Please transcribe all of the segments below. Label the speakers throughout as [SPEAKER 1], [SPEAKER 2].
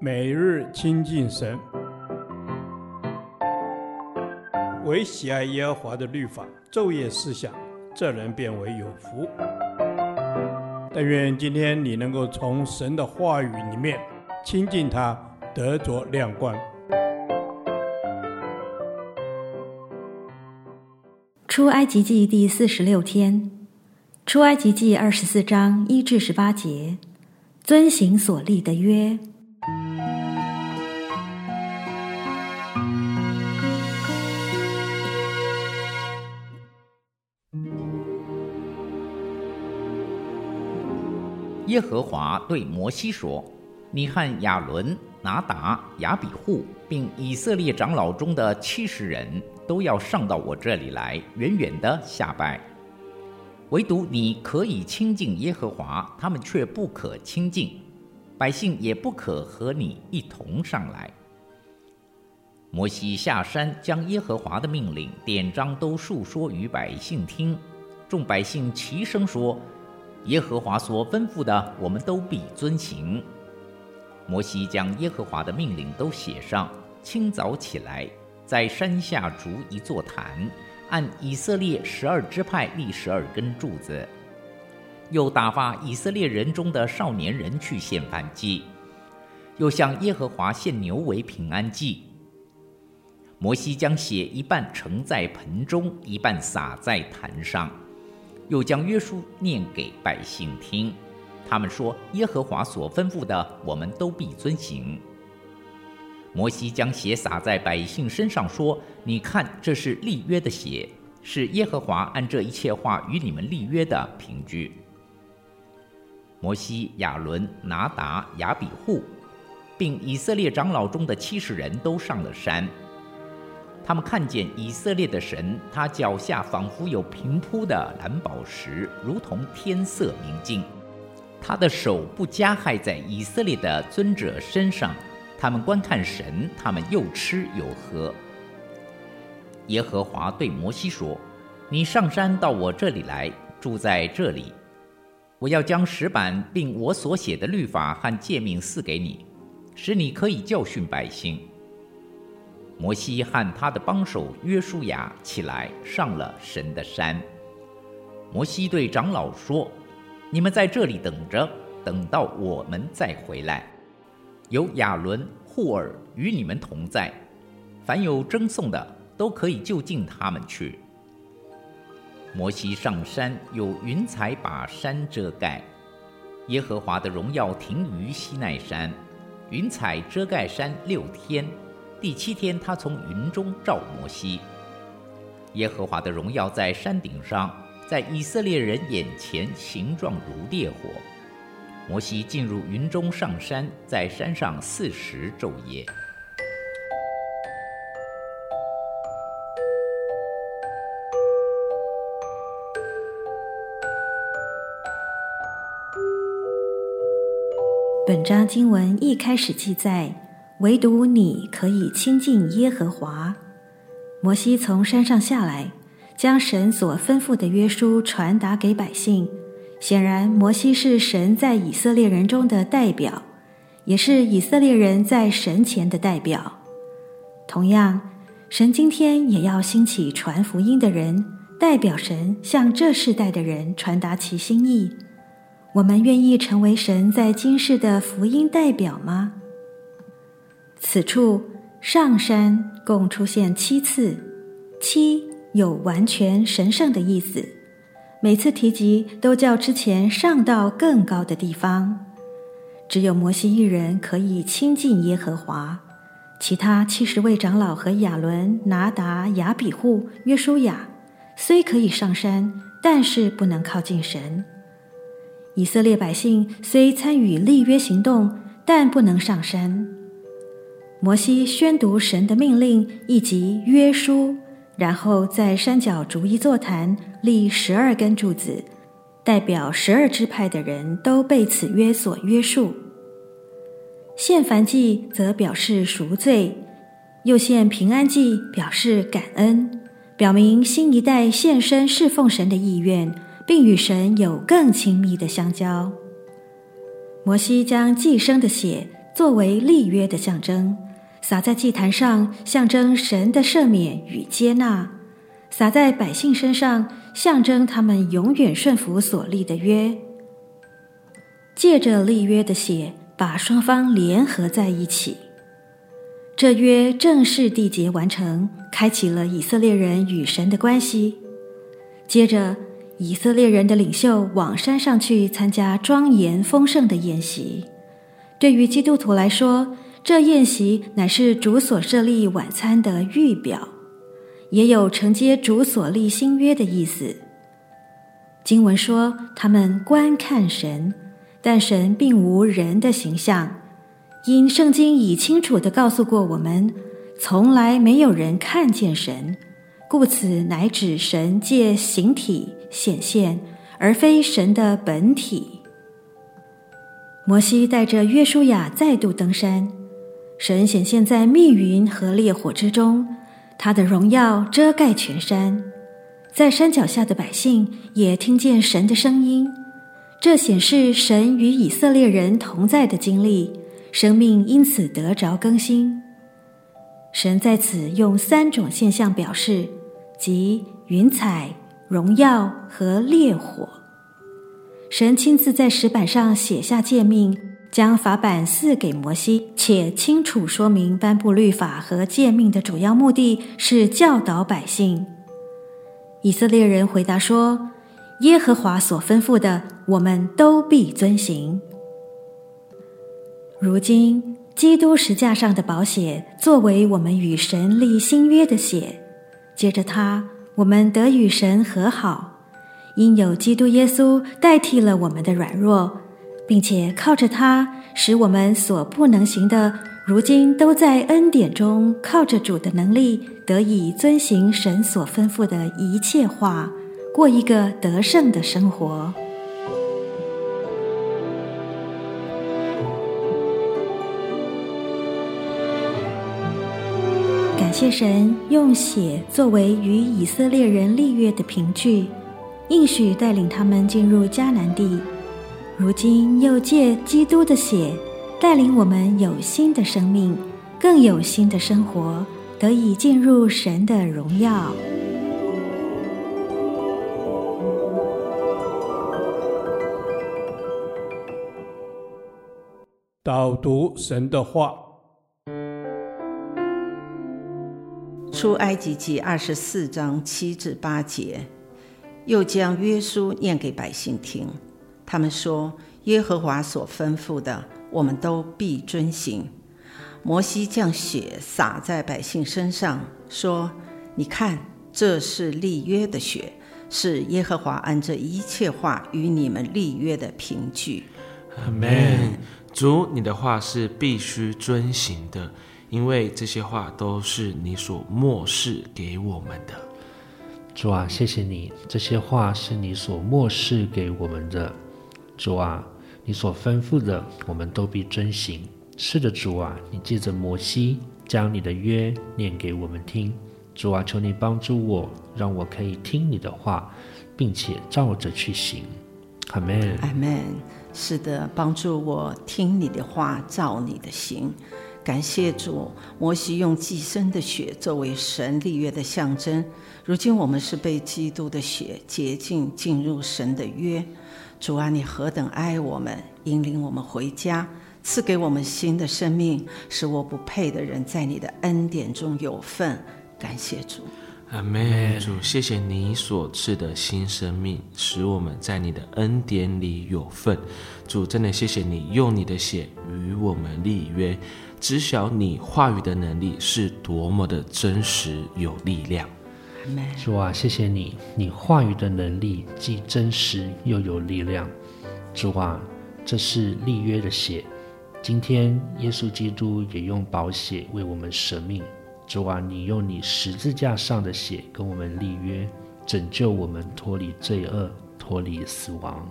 [SPEAKER 1] 每日亲近神，唯喜爱耶和华的律法，昼夜思想，这人便为有福。但愿今天你能够从神的话语里面亲近他，得着亮光。
[SPEAKER 2] 出埃及记第四十六天，出埃及记二十四章一至十八节，遵行所立的约。
[SPEAKER 3] 耶和华对摩西说：“你和亚伦、拿达、亚比户，并以色列长老中的七十人，都要上到我这里来，远远的下拜。唯独你可以亲近耶和华，他们却不可亲近，百姓也不可和你一同上来。”摩西下山，将耶和华的命令、典章都述说于百姓听，众百姓齐声说。耶和华所吩咐的，我们都必遵行。摩西将耶和华的命令都写上，清早起来，在山下筑一座坛，按以色列十二支派立十二根柱子，又打发以色列人中的少年人去献燔祭，又向耶和华献牛为平安祭。摩西将血一半盛在盆中，一半洒在坛上。又将约书念给百姓听，他们说：“耶和华所吩咐的，我们都必遵行。”摩西将血洒在百姓身上，说：“你看，这是立约的血，是耶和华按这一切话与你们立约的凭据。”摩西、亚伦、拿达、亚比户，并以色列长老中的七十人都上了山。他们看见以色列的神，他脚下仿佛有平铺的蓝宝石，如同天色明净。他的手不加害在以色列的尊者身上。他们观看神，他们又吃又喝。耶和华对摩西说：“你上山到我这里来，住在这里。我要将石板并我所写的律法和诫命赐给你，使你可以教训百姓。”摩西和他的帮手约书亚起来，上了神的山。摩西对长老说：“你们在这里等着，等到我们再回来。有亚伦、户珥与你们同在，凡有争讼的，都可以就近他们去。”摩西上山，有云彩把山遮盖，耶和华的荣耀停于西奈山，云彩遮盖山六天。第七天，他从云中召摩西。耶和华的荣耀在山顶上，在以色列人眼前，形状如烈火。摩西进入云中上山，在山上四十昼夜。
[SPEAKER 2] 本章经文一开始记载。唯独你可以亲近耶和华。摩西从山上下来，将神所吩咐的约书传达给百姓。显然，摩西是神在以色列人中的代表，也是以色列人在神前的代表。同样，神今天也要兴起传福音的人，代表神向这世代的人传达其心意。我们愿意成为神在今世的福音代表吗？此处上山共出现七次，七有完全神圣的意思。每次提及都较之前上到更高的地方。只有摩西一人可以亲近耶和华，其他七十位长老和亚伦、拿达、亚比户、约书亚虽可以上山，但是不能靠近神。以色列百姓虽参与立约行动，但不能上山。摩西宣读神的命令以及约书，然后在山脚逐一座坛，立十二根柱子，代表十二支派的人都被此约所约束。献燔祭则表示赎罪，又献平安祭表示感恩，表明新一代献身侍奉神的意愿，并与神有更亲密的相交。摩西将祭牲的血作为立约的象征，洒在祭坛上，象征神的赦免与接纳；洒在百姓身上，象征他们永远顺服所立的约。借着立约的血，把双方联合在一起。这约正式缔结完成，开启了以色列人与神的关系。接着，以色列人的领袖往山上去参加庄严丰盛的宴席。对于基督徒来说，这宴席乃是主所设立晚餐的预表，也有承接主所立新约的意思。经文说，他们观看神，但神并无人的形象。因圣经已清楚地告诉过我们，从来没有人看见神，故此乃指神借形体显现，而非神的本体。摩西带着约书亚再度登山，神显现在密云和烈火之中，他的荣耀遮盖全山，在山脚下的百姓也听见神的声音，这显示神与以色列人同在的经历。生命因此得着更新。神在此用三种现象表示，即云彩、荣耀和烈火。神亲自在石板上写下诫命，将法版赐给摩西，且清楚说明颁布律法和诫命的主要目的是教导百姓。以色列人回答说：“耶和华所吩咐的，我们都必遵行。”如今，基督十架上的宝血作为我们与神立新约的血，借着它，我们得与神和好，因有基督耶稣代替了我们的软弱，并且靠着它，使我们所不能行的，如今都在恩典中靠着主的能力，得以遵行神所吩咐的一切话，过一个得胜的生活。感谢神用血作为与以色列人立约的凭据，应许带领他们进入迦南地。如今又借基督的血带领我们有新的生命，更有新的生活，得以进入神的荣耀。
[SPEAKER 1] 导读神的话。
[SPEAKER 4] 出埃及记二十四章七至八节，又将约书念给百姓听。他们说：“耶和华所吩咐的，我们都必遵行。”摩西将血洒在百姓身上，说：“你看，这是立约的血，是耶和华按这一切话与你们立约的凭据。”
[SPEAKER 5] 阿门。主，你的话是必须遵行的。因为这些话都是你所漠视给我们的，
[SPEAKER 6] 主啊，谢谢你，这些话是你所漠视给我们的，主啊，你所吩咐的，我们都必遵行。是的，主啊，你借着摩西将你的约念给我们听，主啊，求你帮助我，让我可以听你的话，并且照着去行。阿门，
[SPEAKER 4] 阿门。是的，帮助我听你的话，照你的行。感谢主，摩西用祭牲的血作为神立约的象征。如今我们是被基督的血洁净，进入神的约。主啊，你何等爱我们，引领我们回家，赐给我们新的生命，使我不配的人在你的恩典中有份。感谢主，
[SPEAKER 5] 阿门。主，谢谢你所赐的新生命，使我们在你的恩典里有份。主，真的谢谢你用你的血与我们立约。知晓你话语的能力是多么的真实有力量。
[SPEAKER 6] 主啊，谢谢你，你话语的能力既真实又有力量。主啊，这是立约的血。今天耶稣基督也用宝血为我们舍命。主啊，你用你十字架上的血跟我们立约，拯救我们脱离罪恶，脱离死亡。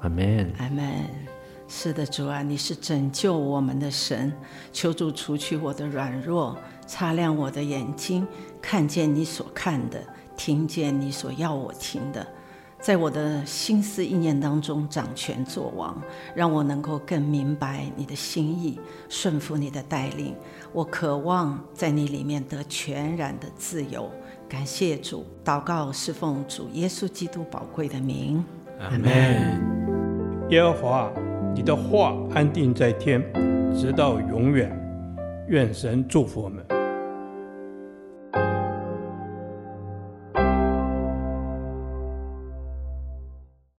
[SPEAKER 6] 阿门。
[SPEAKER 4] 阿门。是的，主啊，你是拯救我们的神。求主除去我的软弱，擦亮我的眼睛，看见你所看的，听见你所要我听的。在我的心思意念当中掌权作王，让我能够更明白你的心意，顺服你的带领。我渴望在你里面得全然的自由。感谢主，祷告是奉主耶稣基督宝贵的名。
[SPEAKER 5] 阿门。
[SPEAKER 1] 耶和华，你的话安定在天，直到永远。愿神祝福我们。